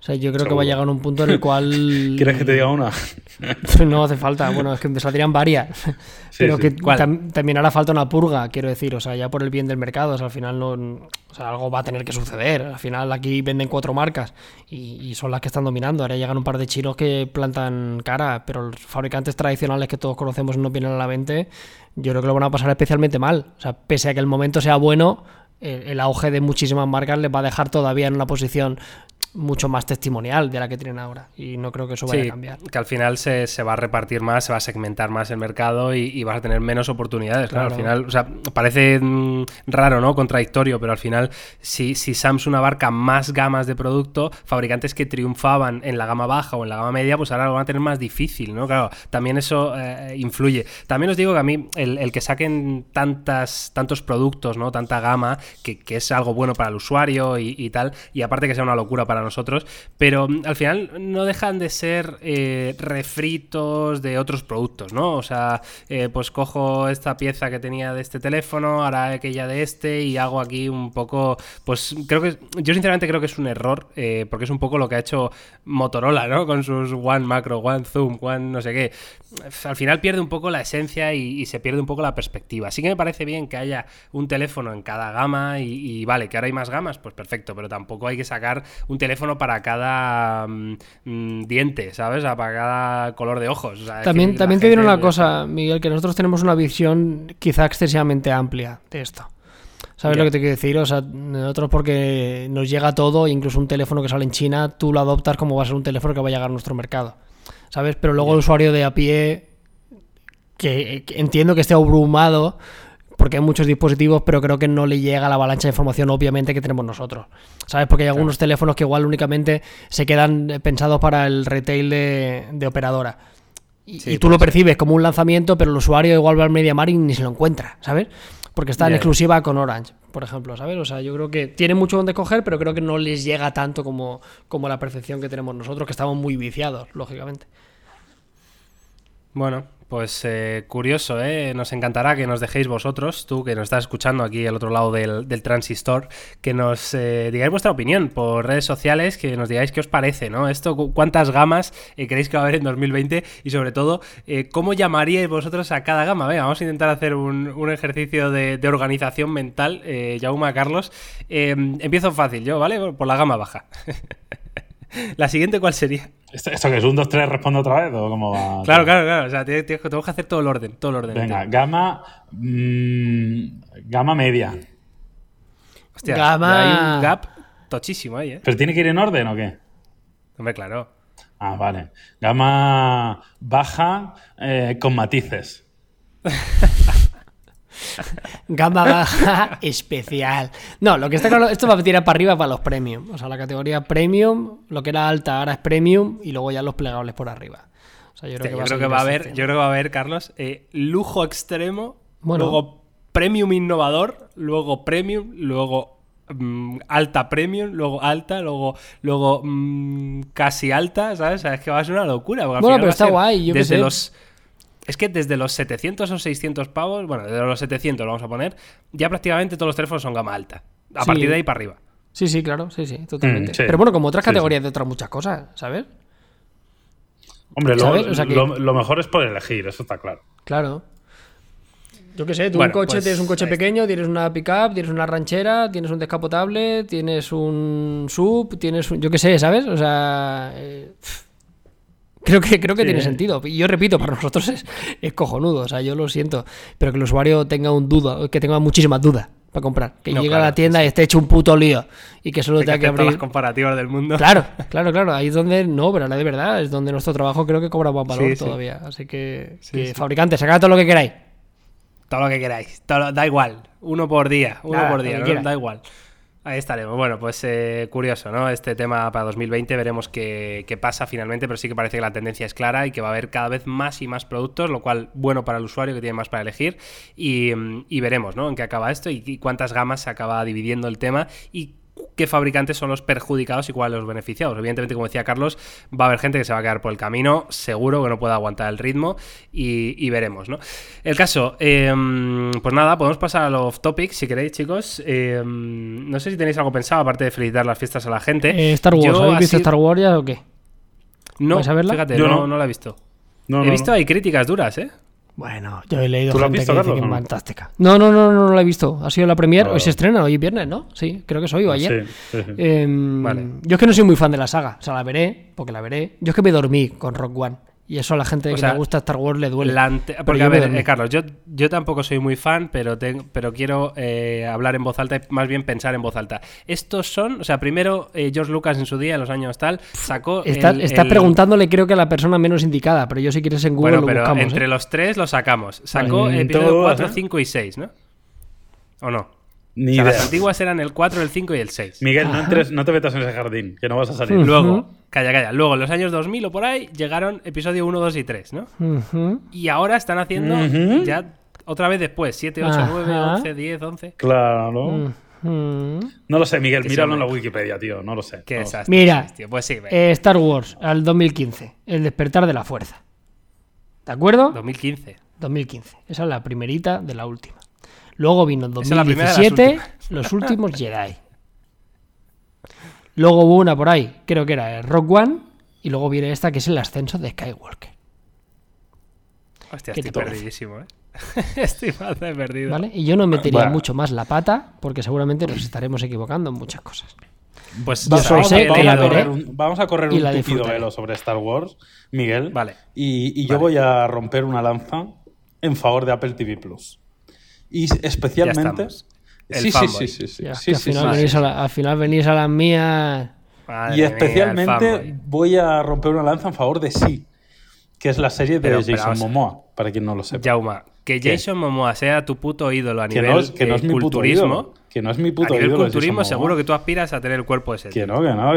O sea, yo creo que va a llegar un punto en el cual. ¿Quieres que te diga una? no hace falta. Bueno, es que me saldrían varias. pero que también hará falta una purga, quiero decir. O sea, ya por el bien del mercado. O sea, al final no. O sea, algo va a tener que suceder. Al final aquí venden cuatro marcas y, son las que están dominando. Ahora llegan un par de chinos que plantan cara, pero los fabricantes tradicionales que todos conocemos no vienen a la mente, yo creo que lo van a pasar especialmente mal. O sea, pese a que el momento sea bueno, el auge de muchísimas marcas les va a dejar todavía en una posición mucho más testimonial de la que tienen ahora. Y no creo que eso vaya a cambiar. Que al final se, va a repartir más, se va a segmentar más el mercado y, vas a tener menos oportunidades. Claro. al final, o sea, parece mm, raro, ¿no? Contradictorio, pero al final, si, si Samsung abarca más gamas de producto, fabricantes que triunfaban en la gama baja o en la gama media, pues ahora lo van a tener más difícil, ¿no? Claro, también eso eh, influye. También os digo que a mí, el, que saquen tantas, tantos productos, ¿no? Tanta gama, que, es algo bueno para el usuario y, y tal, y aparte que sea una locura para nosotros, pero mm, al final no dejan de ser eh, refritos de otros productos, ¿no? O sea, eh, pues cojo esta pieza que tenía de este teléfono, ahora aquella de este y hago aquí un poco, pues creo que, yo sinceramente creo que es un error, eh, porque es un poco lo que ha hecho Motorola, ¿no? Con sus One Macro, One Zoom, One no sé qué. Al final pierde un poco la esencia y, se pierde un poco la perspectiva. Así que me parece bien que haya un teléfono en cada gama y, y vale, que ahora hay más gamas, pues perfecto, pero tampoco hay que sacar un teléfono teléfono para cada mm, mm, diente, ¿sabes? para cada color de ojos. también también te diré una cosa, Miguel, que nosotros tenemos una visión quizá excesivamente amplia de esto. ¿Sabes lo que te quiero decir? O sea, nosotros porque nos llega todo, incluso un teléfono que sale en China, tú lo adoptas como va a ser un teléfono que va a llegar a nuestro mercado. ¿Sabes? Pero luego el usuario de a pie, que entiendo que esté abrumado porque hay muchos dispositivos, pero creo que no le llega la avalancha de información, obviamente, que tenemos nosotros. ¿Sabes? Porque hay algunos teléfonos que igual únicamente se quedan pensados para el retail de, operadora. Y, tú lo percibes como un lanzamiento, pero el usuario igual va al MediaMar y ni se lo encuentra, ¿sabes? Porque está en exclusiva con Orange, por ejemplo, ¿sabes? O sea, yo creo que tiene mucho donde coger, pero creo que no les llega tanto como, como la percepción que tenemos nosotros, que estamos muy viciados, lógicamente. Bueno, pues eh, curioso, ¿eh? Nos encantará que nos dejéis vosotros, tú que nos estás escuchando aquí al otro lado del, transistor, que nos eh, digáis vuestra opinión por redes sociales, que nos digáis qué os parece, ¿no? Esto, cuántas gamas eh, creéis que va a haber en 2020 y sobre todo, cómo llamaríais vosotros a cada gama. Venga, vamos a intentar hacer un, ejercicio de, organización mental. Yauma, Carlos. empiezo fácil yo, ¿vale? Por la gama baja. la siguiente, ¿cuál sería? ¿Esto, que es un 2, 3, responde otra vez? ¿O cómo va? Claro, claro, claro. O sea, tenemos que hacer todo el orden. Todo el orden Venga, gama. Mmm, gama media. Hostia, gama... hay un gap tochísimo ahí, ¿eh? ¿Pero tiene que ir en orden o qué? Hombre, claro. Ah, vale. Gama baja eh, con matices. Gama baja especial. No, lo que está claro, esto va a tirar para arriba para los premium. O sea, la categoría premium, lo que era alta ahora es premium y luego ya los plegables por arriba. O sea, yo creo, que, va a haber, yo creo que va a haber, Carlos, eh, lujo extremo, luego premium innovador, luego premium, luego mm, alta premium, luego alta, luego, luego mm, casi alta, ¿sabes? O sea, es que va a ser una locura. Bueno, pero está guay. Yo desde los es que desde los 700 o 600 pavos, bueno, desde los 700 lo vamos a poner, ya prácticamente todos los teléfonos son gama alta. A partir de ahí para arriba. Sí, sí, claro, sí, sí, totalmente. Mm, Pero bueno, como otras categorías de otras muchas cosas, ¿sabes? Hombre, lo, mejor es por elegir, eso está claro. Claro. Yo qué sé, tú un coche, pues tienes un coche pequeño, tienes una pickup, tienes una ranchera, tienes un descapotable, tienes un sub, tienes un. Yo qué sé, ¿sabes? O sea. Eh, Creo que, creo que tiene sentido. Y yo repito, para nosotros es, es, cojonudo. O sea, yo lo siento. Pero que el usuario tenga un duda, que tenga muchísimas dudas para comprar. Que llegue a la tienda y esté hecho un puto lío. Y que solo tenga que, abrir. las comparativas del mundo. Claro, claro, claro. Ahí es donde. No, pero la de verdad. Es donde nuestro trabajo creo que cobra buen valor todavía. Así que. que fabricantes, sacad todo lo que queráis. Todo lo que queráis. da igual. Uno por día. Uno por día. da igual. Ahí estaremos. Bueno, pues eh, curioso, ¿no? Este tema para 2020 veremos qué, pasa finalmente, pero sí que parece que la tendencia es clara y que va a haber cada vez más y más productos, lo cual bueno para el usuario que tiene más para elegir y, veremos, ¿no? En qué acaba esto y, y, cuántas gamas se acaba dividiendo el tema y qué fabricantes son los perjudicados y cuáles los beneficiados. Evidentemente, como decía Carlos, va a haber gente que se va a quedar por el camino, seguro que no pueda aguantar el ritmo y, veremos, ¿no? El caso, em, pues nada, podemos pasar a los off topic si queréis, chicos. Em, no sé si tenéis algo pensado, aparte de felicitar las fiestas a la gente. Eh, Star Wars, ¿habéis visto Star Wars ya o qué? No, a verla? fíjate, no, no, la he visto. he visto, hay críticas duras, ¿eh? Bueno, yo he leído gente que dice que es fantástica. No, no, no, no, no la he visto. Ha sido la premier. Hoy se estrena, hoy viernes, ¿no? Sí, creo que es hoy o ayer. Em, yo es que no soy muy fan de la saga. O sea, la veré, porque la veré. Yo es que me dormí con Rock One. Y eso a la gente que le gusta Star Wars le duele. Porque, a ver, eh, Carlos, yo, yo tampoco soy muy fan, pero, pero quiero eh, hablar en voz alta y más bien pensar en voz alta. Estos son, o sea, primero eh, George Lucas en su día, en los años tal, sacó. Estás preguntándole, creo que a la persona menos indicada, pero yo si quieres en Google bueno, pero Entre los tres lo sacamos. Sacó episodio 4, 5 y 6, ¿no? ¿O no? Ni Las antiguas eran el 4, el 5 y el 6. Miguel, no, te metas en ese jardín, que no vas a salir. Luego, calla, calla. Luego, en los años 2000 o por ahí, llegaron episodio 1, 2 y 3, ¿no? Y ahora están haciendo ya otra vez después, 7, 8, 9, 11, 10, 11. Claro. No lo sé, Miguel, míralo en la Wikipedia, tío, no lo sé. Qué Mira, pues sí, eh, Star Wars, al 2015, El despertar de la fuerza. ¿De acuerdo? 2015. 2015. Esa es la primerita de la última. Luego vino en 2017 los últimos Jedi. Luego hubo una por ahí, creo que era Rock One, y luego viene esta que es el ascenso de Skywalker. Hostia, estoy perdidísimo, ¿eh? estoy más perdido. ¿Vale? Y yo no metería mucho más la pata, porque seguramente nos estaremos equivocando en muchas cosas. Pues vamos, a, correr un, vamos a correr un tupido velo sobre Star Wars, Miguel. Vale. Y, yo voy a romper una lanza en favor de Apple TV Plus. Y especialmente. Sí, sí, sí, sí, sí, al, final venís a la, al, final venís a las mías. y especialmente voy a romper una lanza en favor de sí, que es la serie de Jason Momoa, para quien no lo sepa. Jauma, que Jason Momoa sea tu puto ídolo a nivel que no es, mi culturismo. que no es mi puto a nivel culturismo, seguro que tú aspiras a tener el cuerpo ese. Que no, que no.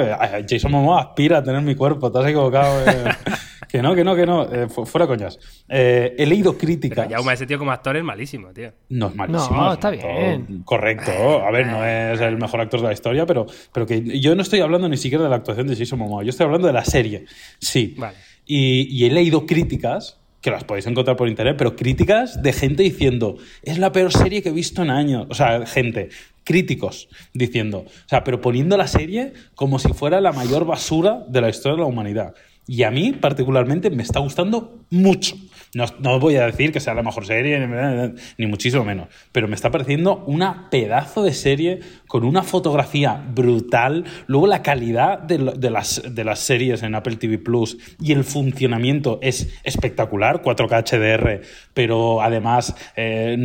Jason Momoa aspira a tener mi cuerpo, te has equivocado. Eh. Que no, que no, que no. Eh, fuera coñas. Eh, he leído críticas. Ya, ese tío como actor es malísimo, tío. No es malísimo. No, está bien. Correcto. A ver, no es el mejor actor de la historia, pero, pero que yo no estoy hablando ni siquiera de la actuación de Jason Momoa. Yo estoy hablando de la serie. Sí. Vale. Y, he leído críticas que las podéis encontrar por internet, pero críticas de gente diciendo, es la peor serie que he visto en años. O sea, gente, críticos diciendo, o sea, pero poniendo la serie como si fuera la mayor basura de la historia de la humanidad. Y a mí, particularmente, me está gustando mucho. No, no voy a decir que sea la mejor serie, ni muchísimo menos, pero me está pareciendo una pedazo de serie con una fotografía brutal, luego la calidad de, de, las, series en Apple TV Plus y el funcionamiento es espectacular, 4K HDR, pero además eh,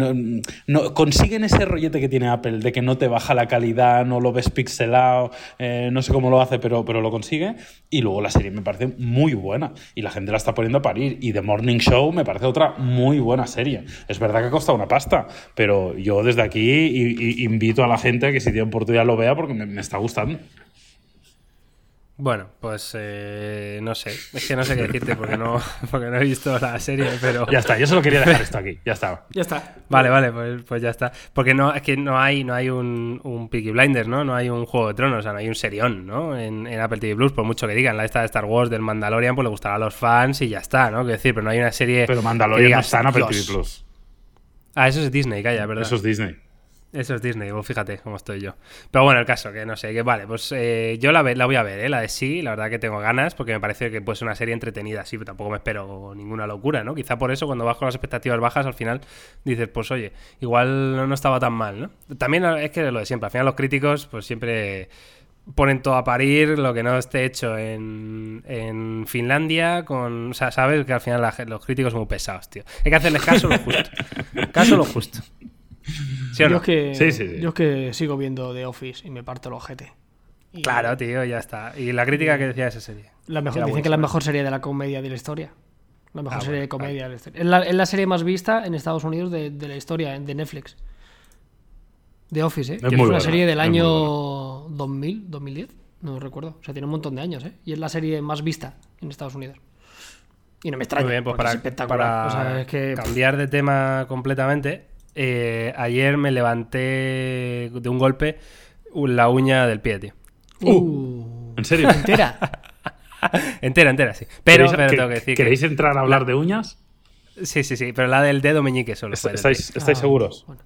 consiguen ese rollete que tiene Apple de que no te baja la calidad, no lo ves pixelado, eh, no sé cómo lo hace, pero, pero lo consigue, y luego la serie me parece muy buena y la gente la está poniendo a parir, y The Morning Show me parece otra muy buena serie. Es verdad que ha costado una pasta, pero yo desde aquí invito a la gente que si tiene oportunidad lo vea porque me, me está gustando. Bueno, pues eh, no sé, es que no sé qué decirte porque no, porque no he visto la serie, pero... Ya está, yo solo quería dejar esto aquí, ya está. Ya está. Vale, vale, pues, pues ya está. Porque no, es que no hay, no hay un, un Peaky Blinders, ¿no? No hay un Juego de Tronos, o sea, no hay un serión, ¿no? En, en, Apple TV Plus, por mucho que digan, la esta de Star Wars del Mandalorian, pues le gustará a los fans y ya está, ¿no? Quiero decir, pero no hay una serie... Pero Mandalorian digas, no está en Apple TV Plus. Ah, eso es Disney, calla, ¿verdad? Eso es Disney. Eso es Disney, pues fíjate cómo estoy yo. Pero bueno, el caso, que no sé, que vale, pues eh, yo la, la, voy a ver, ¿eh? la de sí, la verdad que tengo ganas, porque me parece que puede ser una serie entretenida, sí, pero tampoco me espero ninguna locura, ¿no? Quizá por eso cuando vas con las expectativas bajas, al final dices, pues oye, igual no estaba tan mal, ¿no? También es que lo de siempre, al final los críticos, pues siempre ponen todo a parir lo que no esté hecho en, en Finlandia con... O sea, sabes que al final la, los críticos son muy pesados, tío. Hay que hacerles caso lo justo. caso lo justo. ¿Sí no? yo, es que, sí, sí, sí. yo es que sigo viendo The Office y me parto el ojete. Y claro, tío, ya está. ¿Y la crítica que decía de esa serie? La mejor, dicen que es la mejor serie de la comedia de la historia. La mejor ah, serie bueno, de comedia vale. de la historia. Es la, es la, serie más vista en Estados Unidos de, de la historia, de Netflix. The Office, ¿eh? Es, que es una buena, serie del año 2000, 2010, no recuerdo. O sea, tiene un montón de años, ¿eh? Y es la serie más vista en Estados Unidos. Y no me extraña. Muy bien, pues para, para o sea, es que, cambiar de tema completamente, eh, ayer me levanté de un golpe la uña del pie, tío. Uh, ¿En serio? ¿Entera? entera, entera, sí. Pero, pero que, tengo que decir ¿Queréis que entrar a hablar la... de uñas? Sí, sí, sí, pero la del dedo meñique solo. Est ¿Estáis, ¿estáis ah, seguros? Bueno.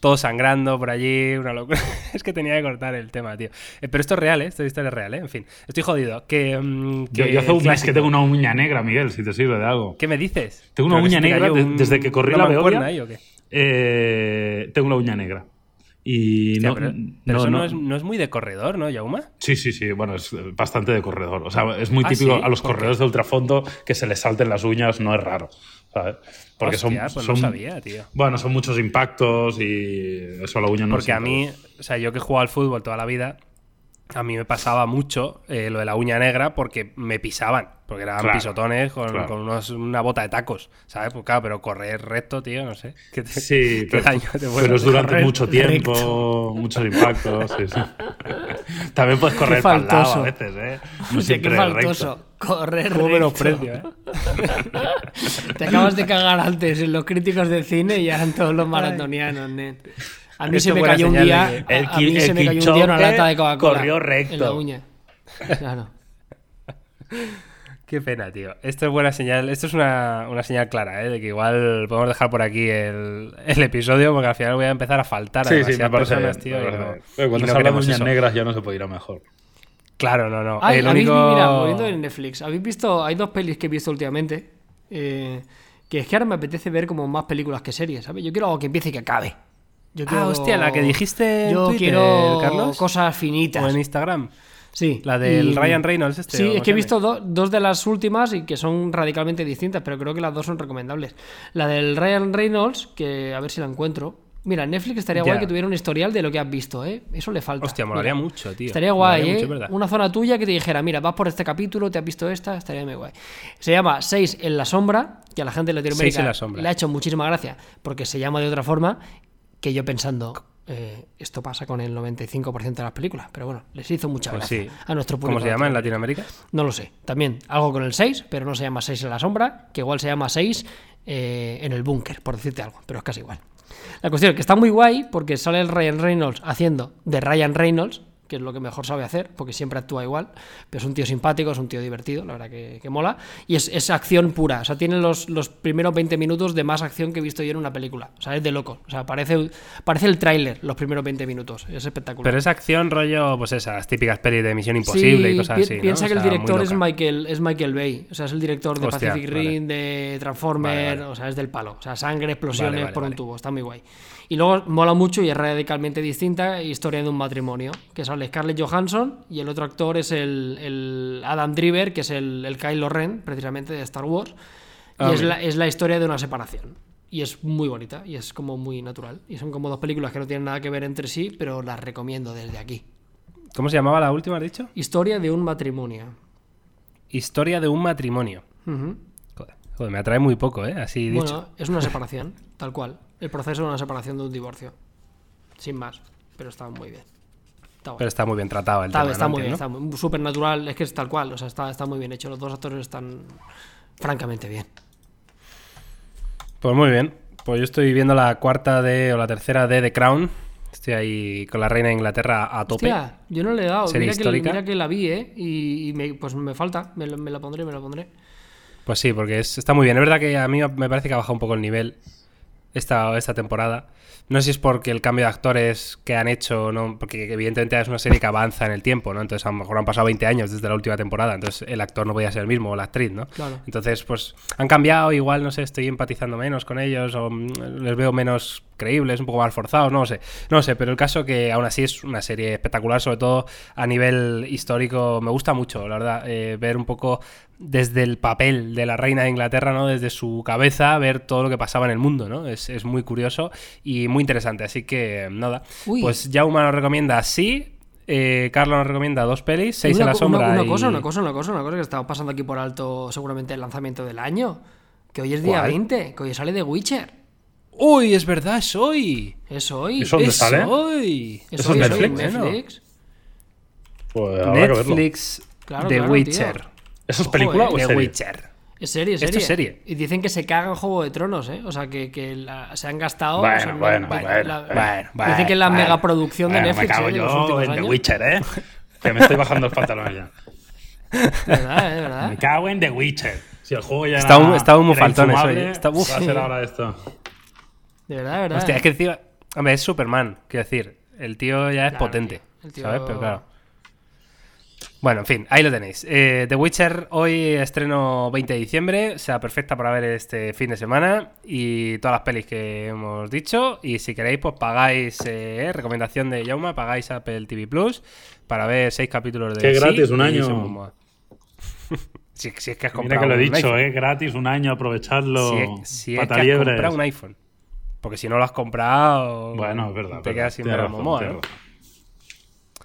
Todo sangrando por allí, una locura. es que tenía que cortar el tema, tío. Eh, pero esto es real, ¿eh? Esta historia es real, ¿eh? En fin, estoy jodido. Que, um, que yo, yo, hace un mes que tengo una uña negra, Miguel, si te sirve de algo. ¿Qué me dices? Tengo una uña negra un, desde que corrí la Beoria. Ahí, ¿o qué? Eh, tengo una uña negra. Y Hostia, no, pero, pero no, eso no, es, no, es, muy de corredor, ¿no, Yauma? Sí, sí, sí. Bueno, es bastante de corredor. O sea, es muy ¿Ah, típico sí? a los ¿Por corredores de ultrafondo que se les salten las uñas, no es raro. ¿sabes? Porque Hostia, son, pues son, no sabía, tío. Bueno, son muchos impactos y eso la uña no Porque a mí, o sea, yo que he jugado al fútbol toda la vida, a mí me pasaba mucho eh, lo de la uña negra porque me pisaban. Porque eran Claro, pisotones con, claro. con unos- una bota de tacos, ¿sabes? Pues claro, pero correr recto, tío, no sé. ¿Qué te- Sí, qué pero, te es durante mucho tiempo, muchos impactos. Sí, sí. También puedes correr para el lado a veces, ¿eh? No qué siempre faltoso. recto. Correr ¿Cómo recto. menosprecio, eh? Te acabas de cagar antes en los críticos de cine y en todos los maratonianos, nen. A mí Esto se me cayó un día, El a, a mí se me cayó un día una lata de Coca-Cola corrió recto. en la uña. Claro. Qué pena, tío. Esto es buena señal. Esto es una, una señal clara, ¿eh? De que igual podemos dejar por aquí el, el episodio porque al final voy a empezar a faltar a Sí, sí, me personas, bien, tío. me y no- bien. Pero y Cuando no se habla de queremos uñas eso. negras ya no se puede ir a mejor. Claro, no, no. Ay, el ¿habéis- único... Mira, volviendo en Netflix, ¿habéis visto? Hay dos pelis que he visto últimamente. eh, que es que ahora me apetece ver como más películas que series, ¿sabes? Yo quiero algo que empiece y que acabe. Yo Ah, hostia, la que dijiste en Yo Twitter, quiero Carlos. cosas finitas. O en Instagram. Sí. La del y- Ryan Reynolds este. Sí, ¿o es que he visto do- dos de las últimas y que son radicalmente distintas, pero creo que las dos son recomendables. La del Ryan Reynolds, que a ver si la encuentro. Mira, Netflix estaría guay que tuviera un historial de lo que has visto, ¿eh? Eso le falta. Hostia, molaría Mira. mucho, tío. Estaría guay, ¿eh? Una zona tuya que te dijera, mira, vas por este capítulo, te has visto esta, estaría muy guay. Se llama Seis en la sombra, que a la gente de Latinoamérica Seis en la sombra. le ha hecho muchísima gracia, porque se llama de otra forma, que yo pensando, eh, esto pasa con el 95% de las películas, pero bueno, les hizo mucha Pues gracia sí. a nuestro público. ¿Cómo se llama en. Latinoamérica? No lo sé. También algo con el 6, pero no se llama 6 en la sombra, que igual se llama 6 eh, en el búnker, por decirte algo, pero es casi igual. La cuestión es que está muy guay porque sale el Ryan Reynolds haciendo de Ryan Reynolds, que es lo que mejor sabe hacer, porque siempre actúa igual, pero es un tío simpático, es un tío divertido, la verdad que, que mola, y es, es, acción pura, o sea, tiene los, los, primeros 20 minutos de más acción que he visto yo en una película, o sea, es de loco, o sea, parece, parece el tráiler los primeros 20 minutos, es espectacular. Pero es acción rollo, pues esas típicas pelis de Misión Imposible sí, y cosas pi así. ¿no? Piensa O que el director es. Michael, es Michael Bay, o sea, es el director de Hostia, Pacific vale. Rim, de Transformer, Vale, vale. o sea, es del palo, o sea, sangre, explosiones por un tubo, está muy guay. Y luego mola mucho y es radicalmente distinta, historia de un matrimonio, que sale Scarlett Johansson y el otro actor es el, el Adam Driver, que es el, el Kylo Ren, precisamente de Star Wars, y Ah, es, la, es la historia de una separación. Y es muy bonita y es como muy natural. Y son como dos películas que no tienen nada que ver entre sí, pero las recomiendo desde aquí. ¿Cómo se llamaba la última, has dicho? Historia de un matrimonio. Historia de un matrimonio. Joder, me atrae muy poco, ¿eh? Así dicho. Bueno, es una separación, tal cual. El proceso de una separación de un divorcio. Sin más. Pero está muy bien. Está. Pero está muy bien tratado el Está, tema, está muy bien, está muy- súper natural. Es que es tal cual. O sea, está, está muy bien hecho. Los dos actores están francamente bien. Pues muy bien. Pues yo estoy viendo la cuarta de, o la tercera de The Crown. Estoy ahí con la reina de Inglaterra a tope. Hostia, yo no le he dado. Serie Mira que, histórica. mira que la vi, ¿eh? Y, y me- pues me falta. Me, me la pondré, me la pondré. Pues sí, porque es- está muy bien. Es verdad que a mí me parece que ha bajado un poco el nivel esta, esta temporada. No sé si es porque el cambio de actores que han hecho, ¿no? porque evidentemente es una serie que avanza en el tiempo, ¿no? Entonces a lo mejor han pasado 20 años desde la última temporada, entonces el actor no podía ser el mismo, o la actriz, ¿no? Claro. Entonces, pues han cambiado, igual, no sé, estoy empatizando menos con ellos, o mm, les veo menos creíbles, un poco más forzados, no lo sé. No lo sé, pero el caso que aún así es una serie espectacular, sobre todo a nivel histórico, me gusta mucho, la verdad, eh, ver un poco desde el papel de la reina de Inglaterra, ¿no? Desde su cabeza, ver todo lo que pasaba en el mundo, ¿no? Es, es muy curioso y muy interesante. Así que, nada. Uy. Pues Jauma nos recomienda sí. eh, Carlos nos recomienda dos pelis, Seis una, en la sombra. Una, una y- cosa, una cosa, una cosa, una cosa que estamos pasando aquí por alto seguramente el lanzamiento del año. Que hoy es día ¿Cuál? 20, que hoy sale The Witcher. ¡Uy, es verdad, es hoy! Es hoy. ¿Eso dónde es sale? hoy. Es ¿Eso hoy, es es Netflix? Netflix. Pues. Netflix Claro, The claro, Witcher. tío. ¿Eso es Ojo, película eh. o The serie? Witcher. Es serie, es Esto serie. es serie. Y dicen que se caga en Juego de Tronos, ¿eh? O sea, que, que la- se han gastado. Bueno, o sea, bueno, la- bueno, la- bueno, bueno, Dicen que es la bueno. megaproducción de Netflix. me cago ¿eh? yo en The. Witcher, ¿eh? Que me estoy bajando los pantalones ya. ¿Verdad, eh? ¿Verdad? Me cago en The Witcher. Si el juego ya Está era, un- está un era faltón eso, ¿eh? Está- uf. va a ser ahora esto. De verdad, de verdad. Hostia, es que encima. Hombre, es Superman, quiero decir. El tío ya es Claro, potente. tío. El tío- ¿Sabes? Pero claro. Bueno, en fin, ahí lo tenéis. Eh, The Witcher hoy estreno 20 de diciembre, sea perfecta para ver este fin de semana y todas las pelis que hemos dicho. Y si queréis, pues pagáis, eh, recomendación de Yauma, pagáis Apple TV Plus para ver seis capítulos de Qué Sí gratis, un año. Si, si es que has Mira comprado que lo he un dicho, iPhone. ¿eh? Gratis, un año, aprovechadlo. Si es, si es que has comprado un iPhone. Porque si no lo has comprado. Bueno, es verdad. Te quedas sin ver razón, Momoa, ¿no?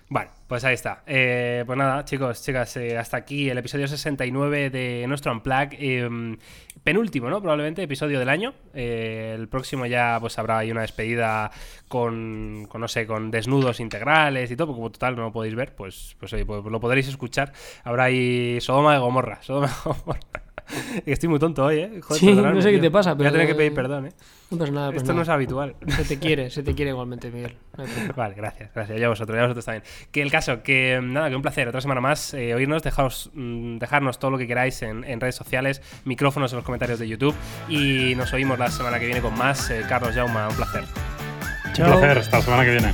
Bueno, pues ahí está. Eh, pues nada, chicos, chicas, eh, hasta aquí el episodio 69 de nuestro Unplug. eh, penúltimo, ¿no? Probablemente episodio del año. Eh, el próximo ya pues habrá ahí una despedida con, con, no sé, con desnudos integrales y todo, porque como total no lo podéis ver, pues, pues, oye, pues lo podréis escuchar. Habrá ahí Sodoma de Gomorra. Sodoma de Gomorra. Estoy muy tonto hoy, ¿eh? Joder, Sí, no sé qué tío. te pasa, Voy a pero- tener que pedir perdón, ¿eh? No pasa nada, pues Esto no es habitual. Se te quiere, se te quiere igualmente, Miguel. No. Vale, gracias, gracias. Ya vosotros, ya vosotros también. Que el caso, que nada, que un placer. Otra semana más eh, oírnos, dejaros, mm, dejarnos todo lo que queráis en, en redes sociales, micrófonos en los comentarios de YouTube. Y nos oímos la semana que viene con más. Eh, Carlos Jauma, un placer. Un placer, hasta la semana que viene.